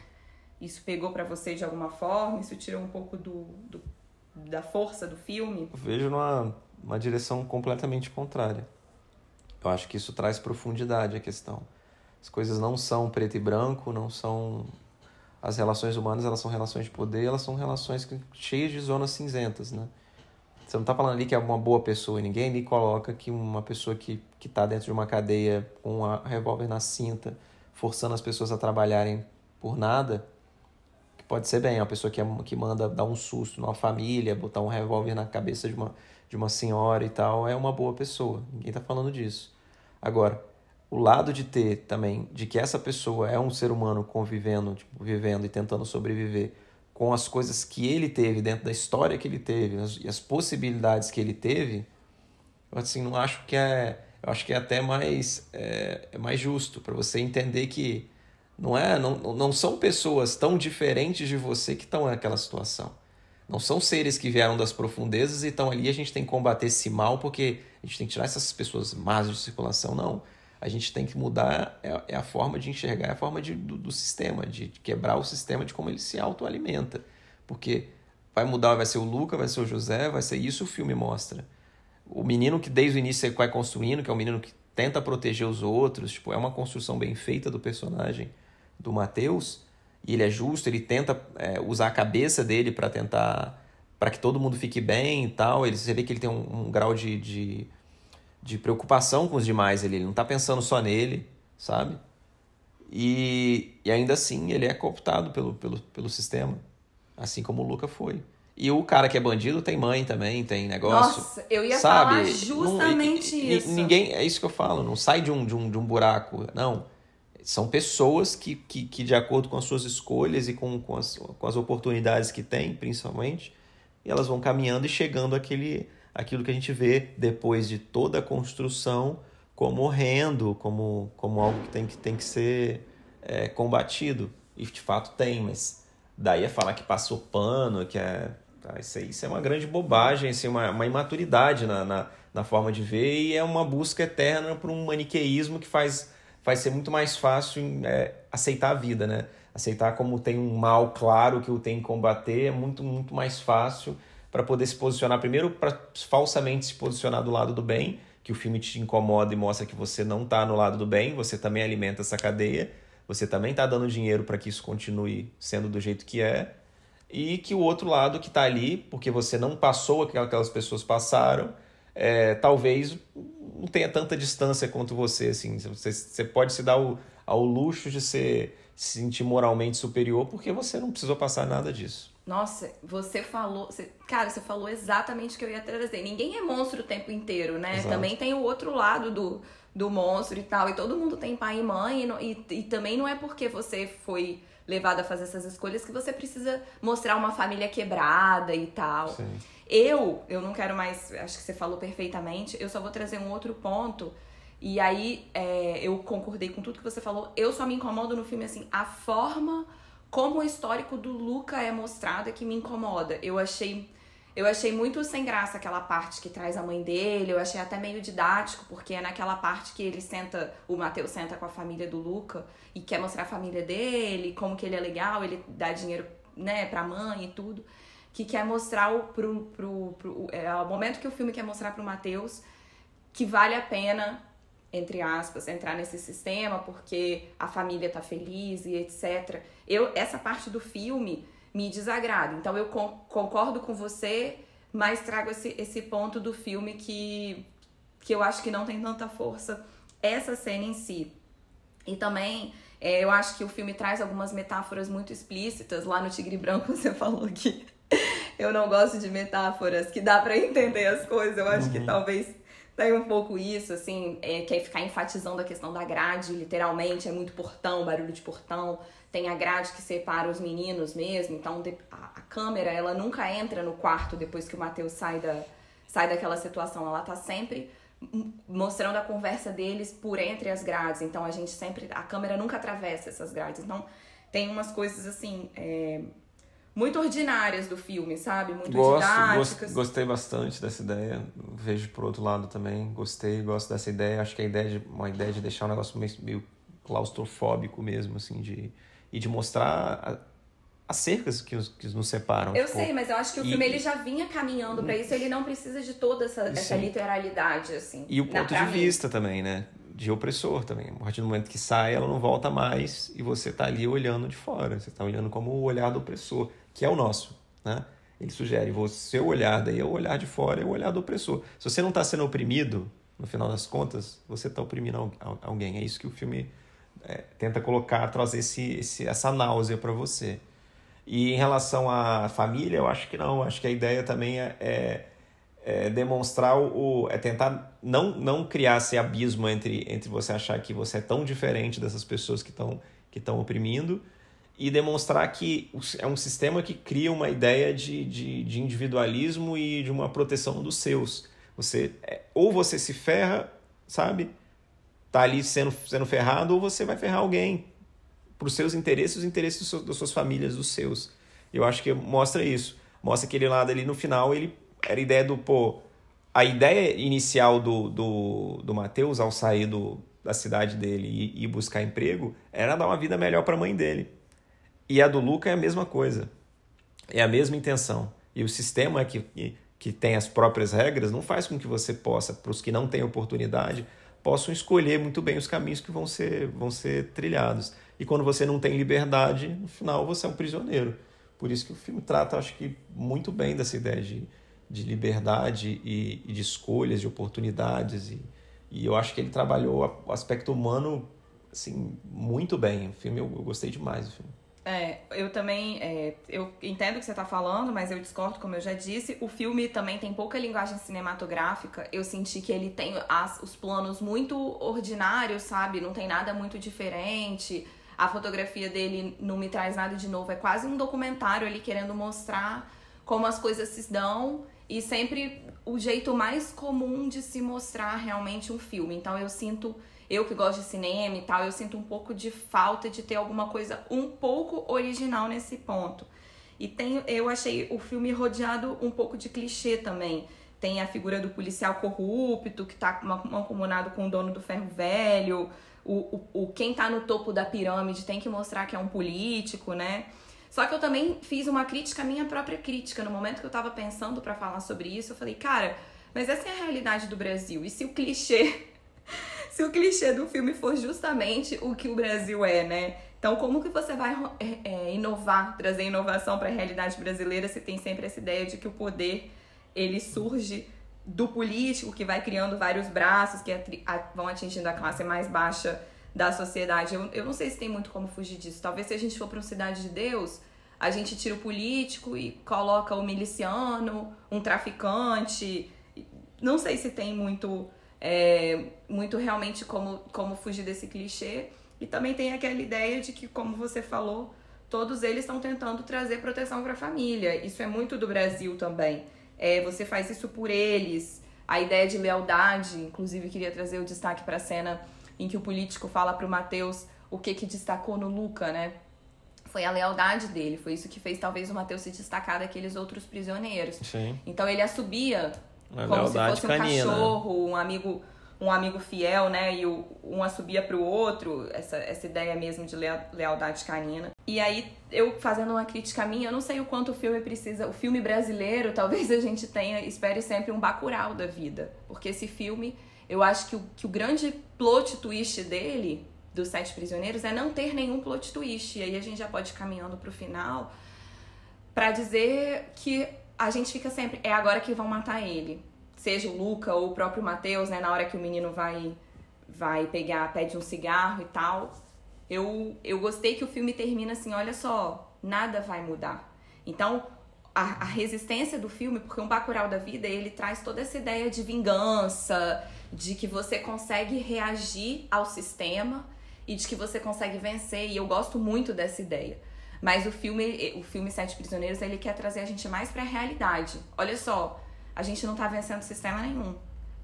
Isso pegou para você de alguma forma? Isso tirou um pouco do, do da força do filme? Eu vejo numa uma direção completamente contrária. Eu acho que isso traz profundidade à questão. As coisas não são preto e branco, não são as relações humanas, elas são relações de poder, elas são relações cheias de zonas cinzentas, né? Você não está falando ali que é uma boa pessoa, ninguém ali coloca que uma pessoa que está dentro de uma cadeia com um revólver na cinta, forçando as pessoas a trabalharem por nada, que pode ser bem, uma pessoa que, é, que manda dar um susto numa família, botar um revólver na cabeça de uma, de uma senhora e tal, é uma boa pessoa. Ninguém está falando disso. Agora, o lado de ter também, de que essa pessoa é um ser humano convivendo, tipo, vivendo e tentando sobreviver com as coisas que ele teve dentro da história que ele teve e as possibilidades que ele teve, eu assim não acho que é, eu acho que é até mais é, é mais justo para você entender que não é, não, não são pessoas tão diferentes de você que estão naquela situação. Não são seres que vieram das profundezas e estão ali a gente tem que combater esse mal porque a gente tem que tirar essas pessoas más de circulação, não a gente tem que mudar é, é a forma de enxergar, é a forma de, do, do, sistema, de quebrar o sistema de como ele se autoalimenta. Porque vai mudar, vai ser o Luca, vai ser o José, vai ser isso o filme mostra. O menino que desde o início vai construindo, que é o menino que tenta proteger os outros, tipo, é uma construção bem feita do personagem do Mateus, e ele é justo, ele tenta é, usar a cabeça dele para tentar para que todo mundo fique bem e tal. Ele, você vê que ele tem um, um grau de, de de preocupação com os demais ele, ele não está pensando só nele, sabe? E, e ainda assim ele é cooptado pelo, pelo, pelo sistema, assim como o Luca foi. E o cara que é bandido tem mãe também, tem negócio. Nossa, eu ia sabe? falar justamente não, isso. Ninguém, é isso que eu falo, não sai de um, de um, de um buraco, não. São pessoas que, que, que, de acordo com as suas escolhas e com, com, as, com as oportunidades que têm, principalmente, elas vão caminhando e chegando àquele, aquilo que a gente vê depois de toda a construção como horrendo, como, como algo que tem que, tem que ser é, combatido. E de fato tem, mas daí é falar que passou pano, que é. Tá, isso, aí, isso é uma grande bobagem, assim, uma, uma imaturidade na, na, na forma de ver e é uma busca eterna por um maniqueísmo que faz, faz ser muito mais fácil é, aceitar a vida, né? Aceitar como tem um mal claro que o tem que combater é muito, muito mais fácil para poder se posicionar primeiro para falsamente se posicionar do lado do bem, que o filme te incomoda e mostra que você não está no lado do bem, você também alimenta essa cadeia, você também está dando dinheiro para que isso continue sendo do jeito que é, e que o outro lado que está ali, porque você não passou o que aquelas pessoas passaram, é, talvez não tenha tanta distância quanto você, assim, você, você pode se dar o, ao luxo de ser, se sentir moralmente superior porque você não precisou passar nada disso. Nossa, você falou. Você, cara, você falou exatamente o que eu ia trazer. Ninguém é monstro o tempo inteiro, né? Exato. Também tem o outro lado do, do monstro e tal. E todo mundo tem pai e mãe. E, e, e também não é porque você foi levado a fazer essas escolhas que você precisa mostrar uma família quebrada e tal. Sim. Eu, eu não quero mais. Acho que você falou perfeitamente. Eu só vou trazer um outro ponto. E aí, é, eu concordei com tudo que você falou. Eu só me incomodo no filme, assim, a forma como o histórico do Luca é mostrado é que me incomoda. Eu achei eu achei muito sem graça aquela parte que traz a mãe dele, eu achei até meio didático, porque é naquela parte que ele senta, o Matheus senta com a família do Luca e quer mostrar a família dele, como que ele é legal, ele dá dinheiro, né, pra mãe e tudo, que quer mostrar o, pro, pro, pro, é, o momento que o filme quer mostrar pro Matheus que vale a pena entre aspas, entrar nesse sistema porque a família tá feliz e etc. Eu, essa parte do filme me desagrada. Então eu concordo com você, mas trago esse, esse ponto do filme que, que eu acho que não tem tanta força essa cena em si. E também é, eu acho que o filme traz algumas metáforas muito explícitas. Lá no Tigre Branco <laughs> você falou que <laughs> eu não gosto de metáforas, que dá para entender as coisas. Eu acho uhum. que talvez tem um pouco isso, assim, é, quer ficar enfatizando a questão da grade, literalmente, é muito portão, barulho de portão. Tem a grade que separa os meninos mesmo, então a, câmera, ela nunca entra no quarto depois que o Matheus sai, da, sai daquela situação. Ela tá sempre mostrando a conversa deles por entre as grades. Então a gente sempre. A câmera nunca atravessa essas grades. Então tem umas coisas assim. É, muito ordinárias do filme, sabe? Muito gosto, didáticas. gostei bastante dessa ideia. Vejo por outro lado também. Gostei, gosto dessa ideia. Acho que a ideia de, uma ideia de deixar um negócio meio, meio claustrofóbico mesmo, assim, de, e de mostrar as cercas que, os, que nos separam. Eu tipo, sei, mas eu acho que o e, filme ele já vinha caminhando para isso, ele não precisa de toda essa, essa literalidade, assim. E o ponto de mim. vista também, né? De opressor também. A partir do momento que sai, ela não volta mais e você tá ali olhando de fora. Você tá olhando como o olhar do opressor que é o nosso. Né? Ele sugere, o seu olhar daí é o olhar de fora, é o olhar do opressor. Se você não está sendo oprimido, no final das contas, você está oprimindo alguém. É isso que o filme é, tenta colocar, trazer esse, esse, essa náusea para você. E em relação à família, eu acho que não. Acho que a ideia também é, é, é demonstrar o. é tentar não, não criar esse abismo entre, entre você achar que você é tão diferente dessas pessoas que estão que oprimindo e demonstrar que é um sistema que cria uma ideia de, de, de individualismo e de uma proteção dos seus. Você é, ou você se ferra, sabe? Tá ali sendo, sendo ferrado, ou você vai ferrar alguém para os seus interesses, os interesses das suas famílias, dos seus. Eu acho que mostra isso. Mostra aquele lado ali no final, ele era a ideia do, pô, a ideia inicial do, do, do Matheus ao sair do, da cidade dele e, e buscar emprego era dar uma vida melhor para a mãe dele. E a do Luca é a mesma coisa. É a mesma intenção. E o sistema que, que tem as próprias regras não faz com que você possa, para os que não têm oportunidade, possam escolher muito bem os caminhos que vão ser, vão ser trilhados. E quando você não tem liberdade, no final você é um prisioneiro. Por isso que o filme trata, acho que, muito bem dessa ideia de, de liberdade e, e de escolhas, de oportunidades. E, e eu acho que ele trabalhou o aspecto humano assim, muito bem. O filme, eu, eu gostei demais do filme. É, eu também, é, eu entendo o que você está falando, mas eu discordo, como eu já disse. O filme também tem pouca linguagem cinematográfica. Eu senti que ele tem as, os planos muito ordinários, sabe? Não tem nada muito diferente a fotografia dele não me traz nada de novo. É quase um documentário ali querendo mostrar como as coisas se dão e sempre o jeito mais comum de se mostrar realmente um filme. Então eu sinto, eu que gosto de cinema e tal, eu sinto um pouco de falta de ter alguma coisa um pouco original nesse ponto. E tem, eu achei o filme rodeado um pouco de clichê também. Tem a figura do policial corrupto que tá mancomunado com o dono do ferro velho o, o, o quem tá no topo da pirâmide tem que mostrar que é um político, né? Só que eu também fiz uma crítica, minha própria crítica. No momento que eu tava pensando para falar sobre isso, eu falei, cara, mas essa é a realidade do Brasil. E se o clichê. Se o clichê do filme for justamente o que o Brasil é, né? Então, como que você vai é, é, inovar, trazer inovação para a realidade brasileira se tem sempre essa ideia de que o poder ele surge do político que vai criando vários braços que vão atingindo a classe mais baixa da sociedade. Eu, eu não sei se tem muito como fugir disso. Talvez se a gente for para uma cidade de Deus, a gente tira o político e coloca o miliciano, um traficante. Não sei se tem muito, é, muito realmente como, como fugir desse clichê. E também tem aquela ideia de que, como você falou, todos eles estão tentando trazer proteção para a família. Isso é muito do Brasil também é, você faz isso por eles. A ideia de lealdade, inclusive queria trazer o destaque para a cena em que o político fala para o Matheus o que que destacou no Luca, né? Foi a lealdade dele, foi isso que fez talvez o Matheus se destacar daqueles outros prisioneiros. Sim. Então ele assobia a como se fosse um canina. cachorro, um amigo um amigo fiel, né? E o, um assobia pro outro, essa, essa ideia mesmo de lealdade canina. E aí, eu fazendo uma crítica minha, eu não sei o quanto o filme precisa. O filme brasileiro, <laughs> talvez a gente tenha, espere sempre um bacural da vida. Porque esse filme, eu acho que o, que o grande plot twist dele, dos Sete Prisioneiros, é não ter nenhum plot twist. E aí a gente já pode ir caminhando pro final para dizer que a gente fica sempre, é agora que vão matar ele seja o Luca ou o próprio Matheus, né, na hora que o menino vai vai pegar, pede um cigarro e tal. Eu, eu gostei que o filme termina assim, olha só, nada vai mudar. Então, a, a resistência do filme, porque um Bacurau da vida, ele traz toda essa ideia de vingança, de que você consegue reagir ao sistema e de que você consegue vencer, e eu gosto muito dessa ideia. Mas o filme, o filme Sete Prisioneiros, ele quer trazer a gente mais para a realidade. Olha só, a gente não está vencendo sistema nenhum.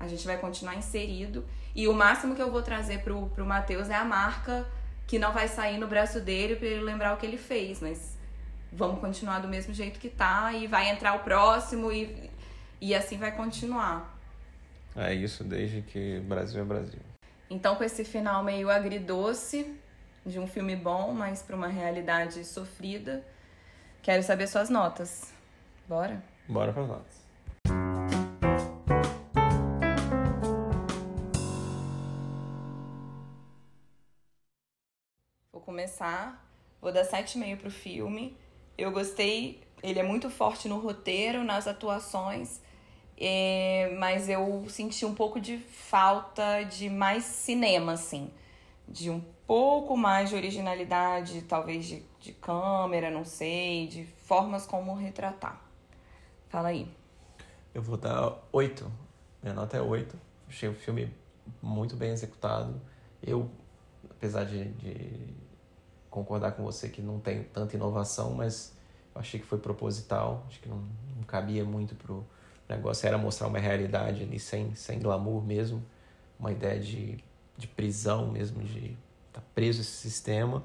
A gente vai continuar inserido. E o máximo que eu vou trazer pro, pro Matheus é a marca que não vai sair no braço dele para ele lembrar o que ele fez, mas vamos continuar do mesmo jeito que tá e vai entrar o próximo e, e assim vai continuar. É isso, desde que Brasil é Brasil. Então, com esse final meio agridoce, de um filme bom, mas para uma realidade sofrida, quero saber suas notas. Bora? Bora para as notas. começar. Vou dar 7,5 pro filme. Eu gostei, ele é muito forte no roteiro, nas atuações, é, mas eu senti um pouco de falta de mais cinema, assim. de um pouco mais de originalidade, talvez de, de câmera, não sei, de formas como retratar. Fala aí. Eu vou dar oito. Minha nota é oito. Achei o filme muito bem executado. Eu, apesar de, de concordar com você que não tem tanta inovação, mas eu achei que foi proposital. Acho que não, não cabia muito pro negócio. Era mostrar uma realidade ali sem, sem glamour mesmo. Uma ideia de, de prisão mesmo, de tá preso esse sistema.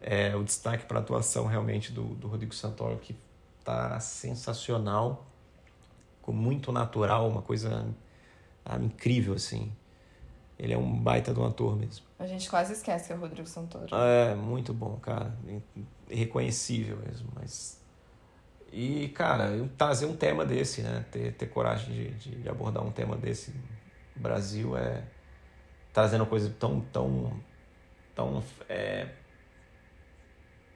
É, o destaque para a atuação realmente do, do Rodrigo Santoro, que tá sensacional, ficou muito natural, uma coisa ah, incrível, assim. Ele é um baita de um ator mesmo. A gente quase esquece que é o Rodrigo Santoro. É, muito bom, cara. Irreconhecível mesmo, mas... E, cara, trazer um tema desse, né? Ter, ter coragem de, de abordar um tema desse no Brasil é... Trazendo coisa tão, tão, tão é,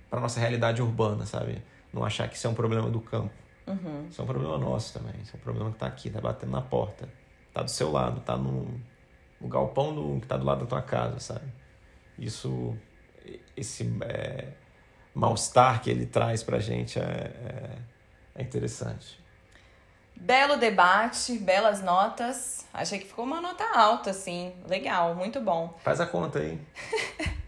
para nossa realidade urbana, sabe? Não achar que isso é um problema do campo. Uhum. Isso é um problema nosso também. Isso é um problema que está aqui, está batendo na porta. Está do seu lado, está no, no galpão do, que está do lado da tua casa, sabe? Isso, esse é, mal-estar que ele traz para a gente é, é, é interessante. Belo debate, belas notas. Achei que ficou uma nota alta, assim. Legal, muito bom. Faz a conta aí. <laughs>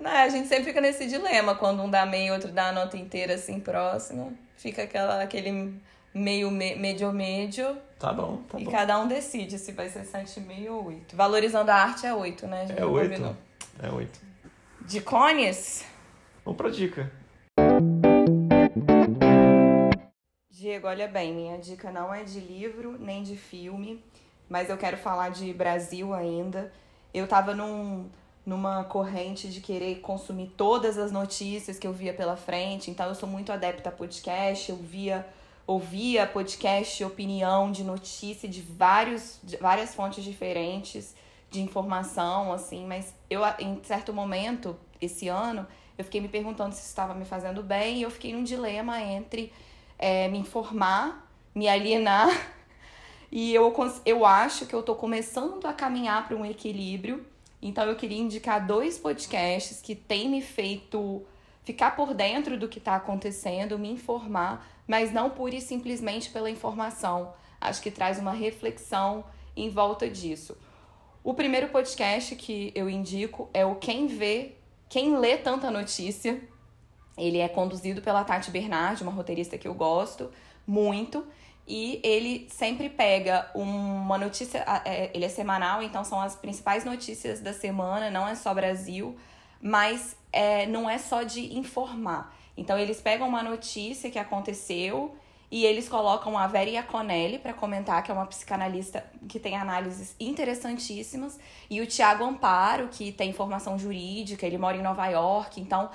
Não, a gente sempre fica nesse dilema, quando um dá meio, outro dá a nota inteira assim próxima. Fica aquela, aquele meio, me, médio, médio. Tá bom, tá e bom. E cada um decide se vai ser 7,5 ou 8. Valorizando a arte é 8, né? é 8. É 8. De cones? Vamos pra dica. Diego, olha bem, minha dica não é de livro nem de filme, mas eu quero falar de Brasil ainda. Eu tava num numa corrente de querer consumir todas as notícias que eu via pela frente. Então eu sou muito adepta a podcast, eu via ouvia podcast, opinião de notícia de vários de várias fontes diferentes de informação assim, mas eu em certo momento esse ano eu fiquei me perguntando se estava me fazendo bem e eu fiquei num dilema entre é, me informar, me alienar <laughs> e eu, eu acho que eu tô começando a caminhar para um equilíbrio então eu queria indicar dois podcasts que têm me feito ficar por dentro do que está acontecendo, me informar, mas não pura e simplesmente pela informação. Acho que traz uma reflexão em volta disso. O primeiro podcast que eu indico é o Quem Vê, Quem Lê Tanta Notícia. Ele é conduzido pela Tati Bernardi, uma roteirista que eu gosto muito e ele sempre pega uma notícia, é, ele é semanal, então são as principais notícias da semana, não é só Brasil, mas é, não é só de informar. Então eles pegam uma notícia que aconteceu e eles colocam a Vera Iaconelli para comentar, que é uma psicanalista que tem análises interessantíssimas, e o Tiago Amparo, que tem formação jurídica, ele mora em Nova York, então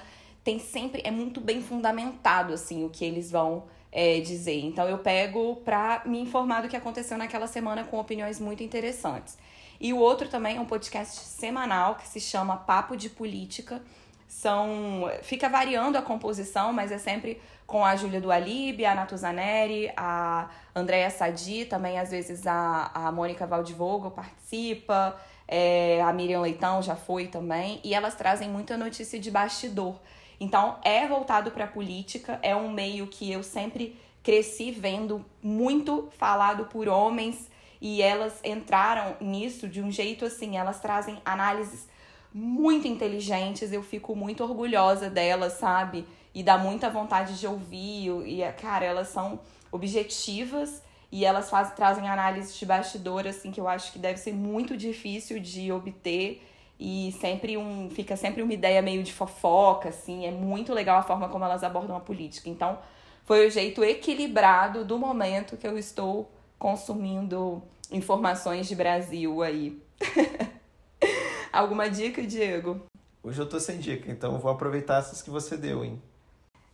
tem sempre é muito bem fundamentado assim o que eles vão é, dizer. Então eu pego para me informar do que aconteceu naquela semana com opiniões muito interessantes. E o outro também é um podcast semanal que se chama Papo de Política. São fica variando a composição, mas é sempre com a Júlia do Alibe, a Natuzaneri, a Andréa Sadi, também às vezes a, a Mônica Valdivogo participa, é, a Miriam Leitão já foi também, e elas trazem muita notícia de bastidor. Então, é voltado para a política, é um meio que eu sempre cresci vendo muito falado por homens e elas entraram nisso de um jeito assim, elas trazem análises muito inteligentes, eu fico muito orgulhosa delas, sabe? E dá muita vontade de ouvir, e cara, elas são objetivas e elas faz, trazem análises de bastidor assim que eu acho que deve ser muito difícil de obter e sempre um fica sempre uma ideia meio de fofoca assim. É muito legal a forma como elas abordam a política. Então foi o jeito equilibrado do momento que eu estou consumindo informações de Brasil aí. <laughs> Alguma dica Diego? Hoje eu tô sem dica então vou aproveitar essas que você deu hein?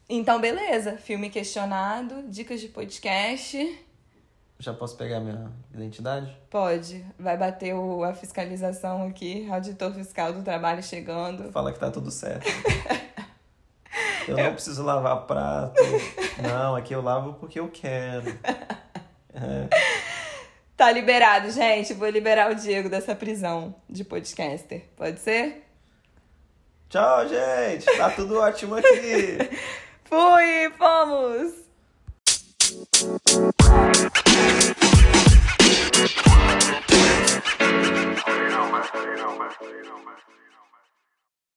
Então beleza. Filme questionado dicas de podcast já posso pegar minha identidade? Pode. Vai bater o, a fiscalização aqui, auditor fiscal do trabalho chegando. Fala que tá tudo certo. <laughs> eu não preciso lavar prato. Não, aqui eu lavo porque eu quero. É. Tá liberado, gente. Vou liberar o Diego dessa prisão de podcaster. Pode ser? Tchau, gente. Tá tudo ótimo aqui. <laughs> Fui, fomos! I don't.